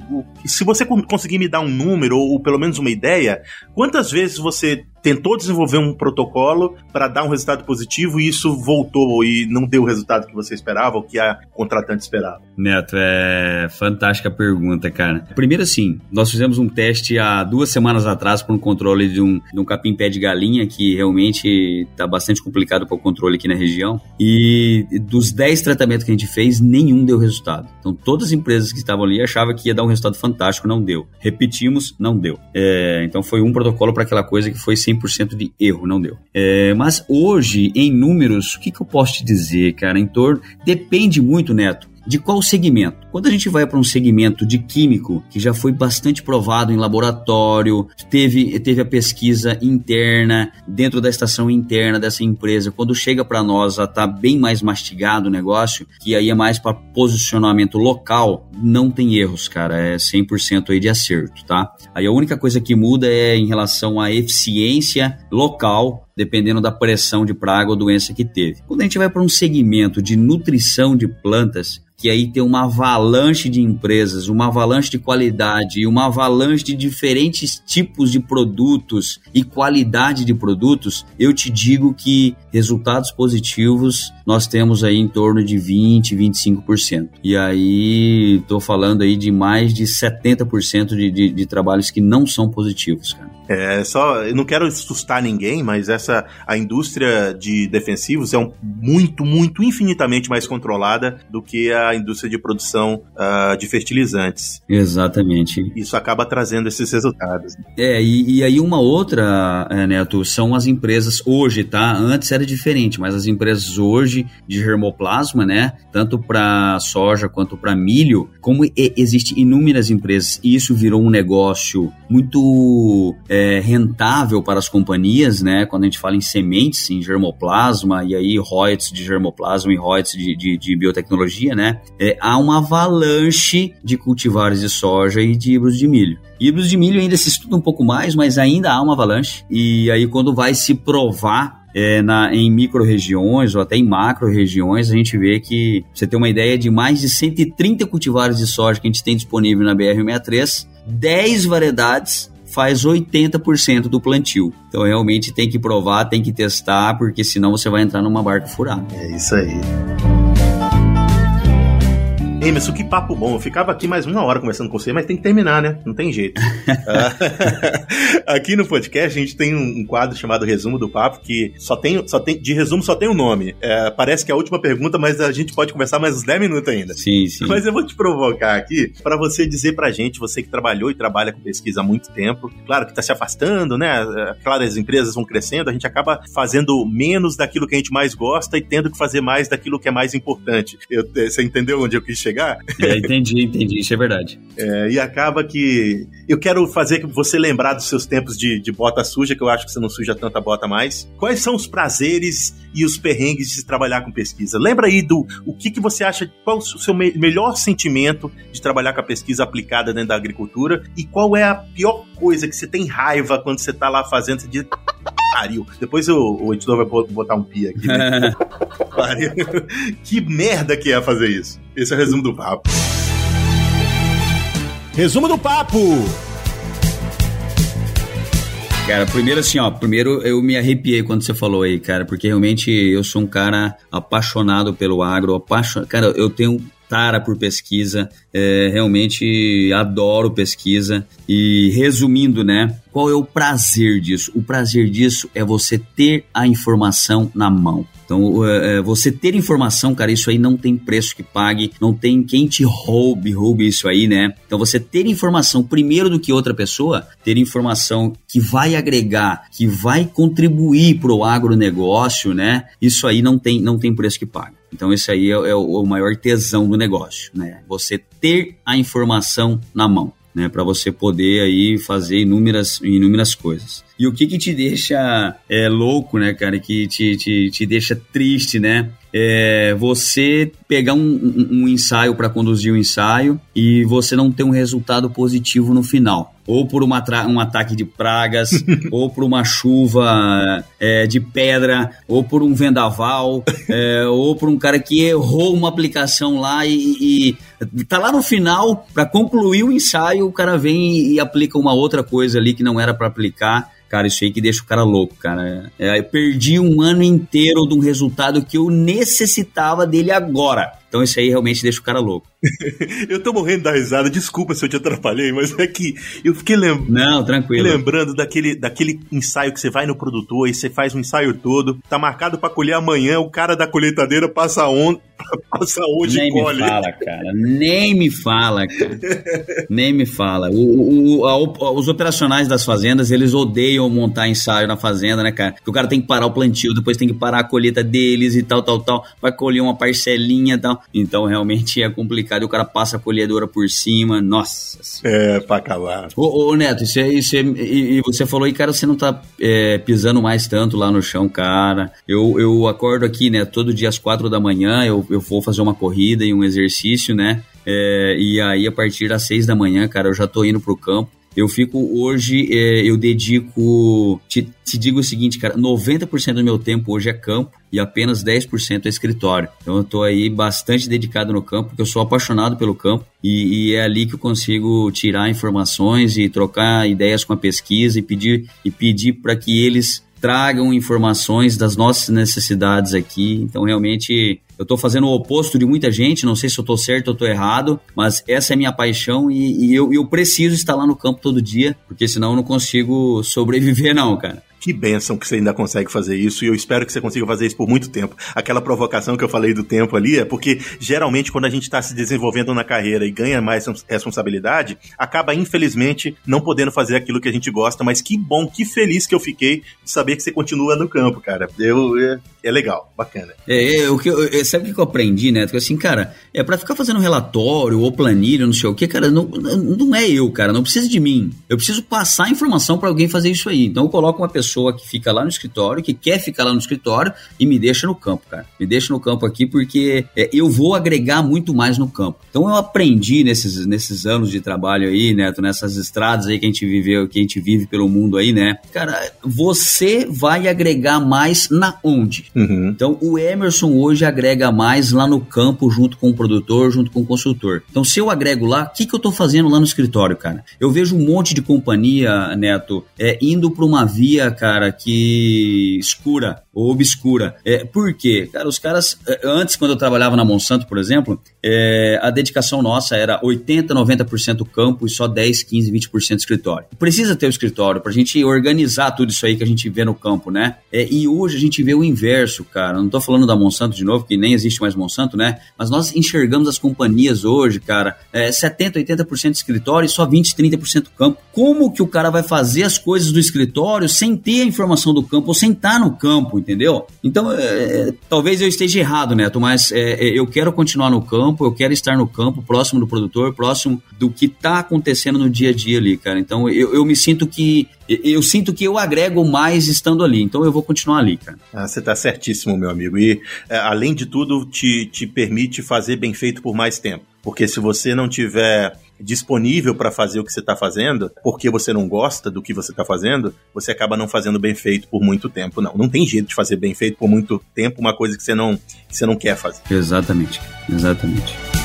se você conseguir me dar um número, ou pelo menos uma ideia, quantas vezes você tentou desenvolver um protocolo para dar um resultado positivo e isso voltou e não deu o resultado que você esperava ou que a contratante esperava? Neto, é fantástica pergunta, cara. Primeiro assim, nós fizemos um teste há duas semanas atrás para um controle de um, de um capim-pé de galinha que realmente está bastante complicado para o controle aqui na região e dos 10 tratamentos que a gente fez, nenhum deu resultado. Então todas as empresas que estavam ali achavam que ia dar um resultado fantástico, não deu. Repetimos, não deu. É, então foi um protocolo para aquela coisa que foi 100% de erro, não deu. É, mas hoje, em números, o que, que eu posso te dizer, cara? Em torno. Depende muito, Neto de qual segmento? Quando a gente vai para um segmento de químico, que já foi bastante provado em laboratório, teve, teve a pesquisa interna, dentro da estação interna dessa empresa, quando chega para nós já está bem mais mastigado o negócio, que aí é mais para posicionamento local, não tem erros, cara, é 100% aí de acerto, tá? Aí a única coisa que muda é em relação à eficiência local dependendo da pressão de praga ou doença que teve. Quando a gente vai para um segmento de nutrição de plantas, que aí tem uma avalanche de empresas, uma avalanche de qualidade e uma avalanche de diferentes tipos de produtos e qualidade de produtos, eu te digo que resultados positivos nós temos aí em torno de 20, 25%. E aí estou falando aí de mais de 70% de, de, de trabalhos que não são positivos, cara. É, só, eu não quero assustar ninguém, mas essa a indústria de defensivos é um, muito, muito, infinitamente mais controlada do que a indústria de produção uh, de fertilizantes. Exatamente. Isso acaba trazendo esses resultados. É, e, e aí uma outra, é, Neto, são as empresas hoje, tá? Antes era diferente, mas as empresas hoje de germoplasma, né? Tanto para soja quanto para milho, como existe inúmeras empresas e isso virou um negócio muito é, rentável para as companhias, né? Quando a gente fala em sementes, em germoplasma, e aí royalties de germoplasma e royalties de, de, de biotecnologia, né? É, há uma avalanche de cultivares de soja e de híbridos de milho. Híbridos de milho ainda se estuda um pouco mais, mas ainda há uma avalanche. E aí, quando vai se provar é, na, em micro-regiões ou até em macro-regiões, a gente vê que, você tem uma ideia, de mais de 130 cultivares de soja que a gente tem disponível na BR-63, 10 variedades faz 80% do plantio. Então realmente tem que provar, tem que testar, porque senão você vai entrar numa barca furada. É isso aí. Emerson, que papo bom. Eu ficava aqui mais uma hora conversando com você, mas tem que terminar, né? Não tem jeito. (laughs) aqui no podcast a gente tem um quadro chamado Resumo do Papo, que só tem, só tem de resumo só tem o um nome. É, parece que é a última pergunta, mas a gente pode conversar mais uns 10 minutos ainda. Sim, sim. Mas eu vou te provocar aqui para você dizer pra gente, você que trabalhou e trabalha com pesquisa há muito tempo, claro que está se afastando, né? Claro, as empresas vão crescendo, a gente acaba fazendo menos daquilo que a gente mais gosta e tendo que fazer mais daquilo que é mais importante. Eu, você entendeu onde eu quis chegar? É, entendi, entendi, isso é verdade. (laughs) É, e acaba que eu quero fazer você lembrar dos seus tempos de, de bota suja, que eu acho que você não suja tanta bota mais. Quais são os prazeres e os perrengues de se trabalhar com pesquisa? Lembra aí do o que, que você acha, qual o seu me melhor sentimento de trabalhar com a pesquisa aplicada dentro da agricultura e qual é a pior coisa que você tem raiva quando você está lá fazendo, você diz pariu. Depois o, o editor vai botar um pi aqui. Né? (laughs) que merda que é fazer isso. Esse é o resumo do papo. Resumo do papo. Cara, primeiro assim, ó, primeiro eu me arrepiei quando você falou aí, cara, porque realmente eu sou um cara apaixonado pelo agro, apaixonado, cara, eu tenho tara por pesquisa, é, realmente adoro pesquisa. E resumindo, né? Qual é o prazer disso? O prazer disso é você ter a informação na mão. Então, é, é, você ter informação, cara, isso aí não tem preço que pague, não tem quem te roube, roube isso aí, né? Então, você ter informação primeiro do que outra pessoa, ter informação que vai agregar, que vai contribuir para o agronegócio, né? Isso aí não tem, não tem preço que pague. Então, esse aí é, é o maior tesão do negócio, né? Você ter a informação na mão. Né, para você poder aí fazer inúmeras, inúmeras coisas. E o que que te deixa é, louco, né, cara, que te, te, te deixa triste, né, é você pegar um, um, um ensaio para conduzir o um ensaio e você não ter um resultado positivo no final. Ou por uma um ataque de pragas, (laughs) ou por uma chuva é, de pedra, ou por um vendaval, é, ou por um cara que errou uma aplicação lá e, e tá lá no final, para concluir o ensaio, o cara vem e, aplica uma outra coisa ali que não era para aplicar Cara, isso aí que deixa o cara louco, cara. É, eu perdi um ano inteiro de um resultado que eu necessitava dele agora. Então isso aí realmente deixa o cara louco. (laughs) eu tô morrendo da risada, desculpa se eu te atrapalhei, mas é que eu fiquei lem... Não, tranquilo. lembrando daquele, daquele ensaio que você vai no produtor e você faz um ensaio todo, tá marcado para colher amanhã, o cara da colheitadeira passa (laughs) onde, passa hoje Nem e colhe. Nem me fala, cara. Nem me fala, cara. (laughs) Nem me fala. O, o, a, os operacionais das fazendas, eles odeiam montar ensaio na fazenda, né, cara? Porque o cara tem que parar o plantio, depois tem que parar a colheita deles e tal, tal, tal. Vai colher uma parcelinha e tal. Então realmente é complicado. O cara passa a colhedora por cima. Nossa. É, pra acabar. Ô, ô Neto, isso é, isso é, e, e, você falou aí, cara, você não tá é, pisando mais tanto lá no chão, cara. Eu, eu acordo aqui, né, todo dia às quatro da manhã, eu, eu vou fazer uma corrida e um exercício, né? É, e aí, a partir das seis da manhã, cara, eu já tô indo pro campo. Eu fico hoje, é, eu dedico. Te, te, digo o seguinte, cara: 90% do meu tempo hoje é campo e apenas 10% é escritório. Então eu tô aí bastante dedicado no campo, porque eu sou apaixonado pelo campo e, e é ali que eu consigo tirar informações e trocar ideias com a pesquisa e pedir, e pedir para que eles tragam informações das nossas necessidades aqui. Então, realmente, eu estou fazendo o oposto de muita gente, não sei se eu estou certo ou estou errado, mas essa é minha paixão e, e eu, eu, preciso estar lá no campo todo dia, porque senão eu não consigo sobreviver, não, cara. Que benção que você ainda consegue fazer isso e eu espero que você consiga fazer isso por muito tempo. Aquela provocação que eu falei do tempo ali é porque geralmente quando a gente está se desenvolvendo na carreira e ganha mais responsabilidade, acaba infelizmente não podendo fazer aquilo que a gente gosta, mas que bom, que feliz que eu fiquei de saber que você continua no campo, cara. Eu, é, legal, bacana. É, é o que eu, é, sabe o que eu aprendi, né? Porque assim, cara, é para ficar fazendo relatório ou planilha, não sei o que, cara, não, não é eu, cara, não precisa de mim. Eu preciso passar a informação para alguém fazer isso aí. Então eu coloco uma pessoa pessoa que fica lá no escritório, que quer ficar lá no escritório e me deixa no campo, cara. Me deixa no campo aqui porque é, eu vou agregar muito mais no campo. Então eu aprendi nesses, nesses anos de trabalho aí, Neto, nessas estradas aí que a gente viveu, que a gente vive pelo mundo aí, né? Cara, você vai agregar mais na onde? Uhum. Então o Emerson hoje agrega mais lá no campo, junto com o produtor, junto com o consultor. Então se eu agrego lá, o que, que eu tô fazendo lá no escritório, cara? Eu vejo um monte de companhia, Neto, é, indo para uma via, cara, que escura ou obscura. É, por quê? Cara, os caras, é, antes, quando eu trabalhava na Monsanto, por exemplo, é, a dedicação nossa era 80, 90% campo e só 10, 15, 20% escritório. Precisa ter o escritório para a gente organizar tudo isso aí que a gente vê no campo, né? É, e hoje a gente vê o inverso, cara. Não estou falando da Monsanto de novo, que nem existe mais Monsanto, né? Mas nós enxergamos as companhias hoje, cara, é, 70, 80% escritório e só 20, 30% campo. Como que o cara vai fazer as coisas do escritório sem ter a informação do campo ou sem estar no campo, entendeu? Então, é, é, talvez eu esteja errado, Neto, mas é, é, eu quero continuar no campo, eu quero estar no campo, próximo do produtor, próximo do que está acontecendo no dia a dia ali, cara. Então, eu, eu me sinto que eu sinto que eu agrego mais estando ali, então eu vou continuar ali, cara. Ah, você está certíssimo, meu amigo. E, é, além de tudo, te, te permite fazer bem feito por mais tempo. Porque se você não tiver disponível para fazer o que você está fazendo, porque você não gosta do que você está fazendo, você acaba não fazendo bem feito por muito tempo. Não, não tem jeito de fazer bem feito por muito tempo uma coisa que você não, que você não quer fazer. Exatamente, exatamente.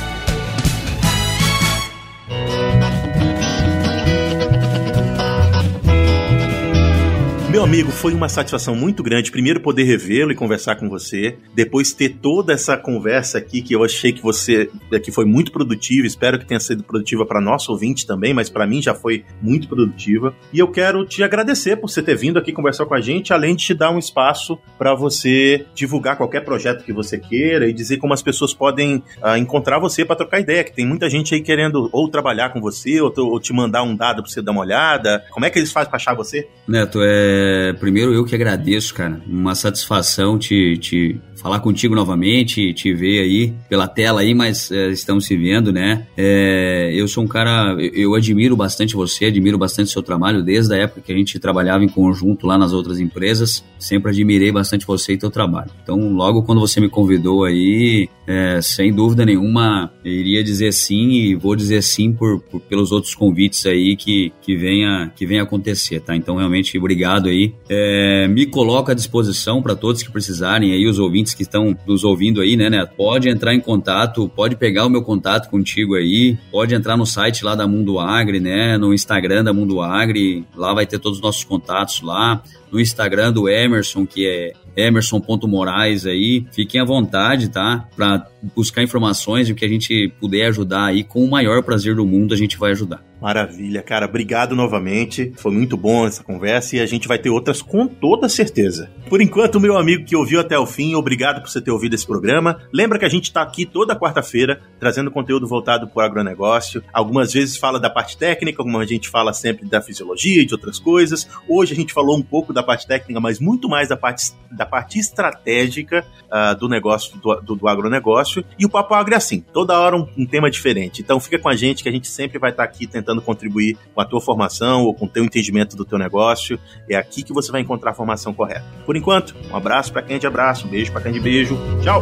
Meu amigo, foi uma satisfação muito grande. Primeiro poder revê-lo e conversar com você. Depois ter toda essa conversa aqui que eu achei que você que foi muito produtiva. Espero que tenha sido produtiva para nosso ouvinte também, mas para mim já foi muito produtiva. E eu quero te agradecer por você ter vindo aqui conversar com a gente, além de te dar um espaço para você divulgar qualquer projeto que você queira e dizer como as pessoas podem uh, encontrar você para trocar ideia. Que tem muita gente aí querendo ou trabalhar com você ou, ou te mandar um dado para você dar uma olhada. Como é que eles fazem para achar você? Neto, é é, primeiro eu que agradeço, cara. Uma satisfação te, te falar contigo novamente, te ver aí pela tela aí, mas é, estamos se vendo, né? É, eu sou um cara, eu, eu admiro bastante você, admiro bastante seu trabalho desde a época que a gente trabalhava em conjunto lá nas outras empresas. Sempre admirei bastante você e teu trabalho. Então, logo quando você me convidou aí, é, sem dúvida nenhuma, iria dizer sim e vou dizer sim por, por, pelos outros convites aí que, que venha que venha acontecer, tá? Então, realmente, obrigado aí. É, me coloco à disposição para todos que precisarem aí, os ouvintes que estão nos ouvindo aí, né, Neto? Pode entrar em contato, pode pegar o meu contato contigo aí, pode entrar no site lá da Mundo Agri, né, no Instagram da Mundo Agri, lá vai ter todos os nossos contatos lá no Instagram do Emerson, que é emerson.moraes aí. Fiquem à vontade, tá? Para buscar informações e o que a gente puder ajudar aí, com o maior prazer do mundo, a gente vai ajudar. Maravilha, cara. Obrigado novamente. Foi muito bom essa conversa e a gente vai ter outras com toda certeza. Por enquanto, meu amigo que ouviu até o fim, obrigado por você ter ouvido esse programa. Lembra que a gente está aqui toda quarta-feira trazendo conteúdo voltado para o agronegócio. Algumas vezes fala da parte técnica, como a gente fala sempre da fisiologia e de outras coisas. Hoje a gente falou um pouco da parte técnica, mas muito mais da parte, da parte estratégica uh, do negócio, do, do, do, agronegócio. E o Papo Agro é assim, toda hora um, um tema diferente. Então fica com a gente que a gente sempre vai estar tá aqui tentando tentando contribuir com a tua formação ou com o teu entendimento do teu negócio. É aqui que você vai encontrar a formação correta. Por enquanto, um abraço para quem de abraço, um beijo para quem de beijo. Tchau!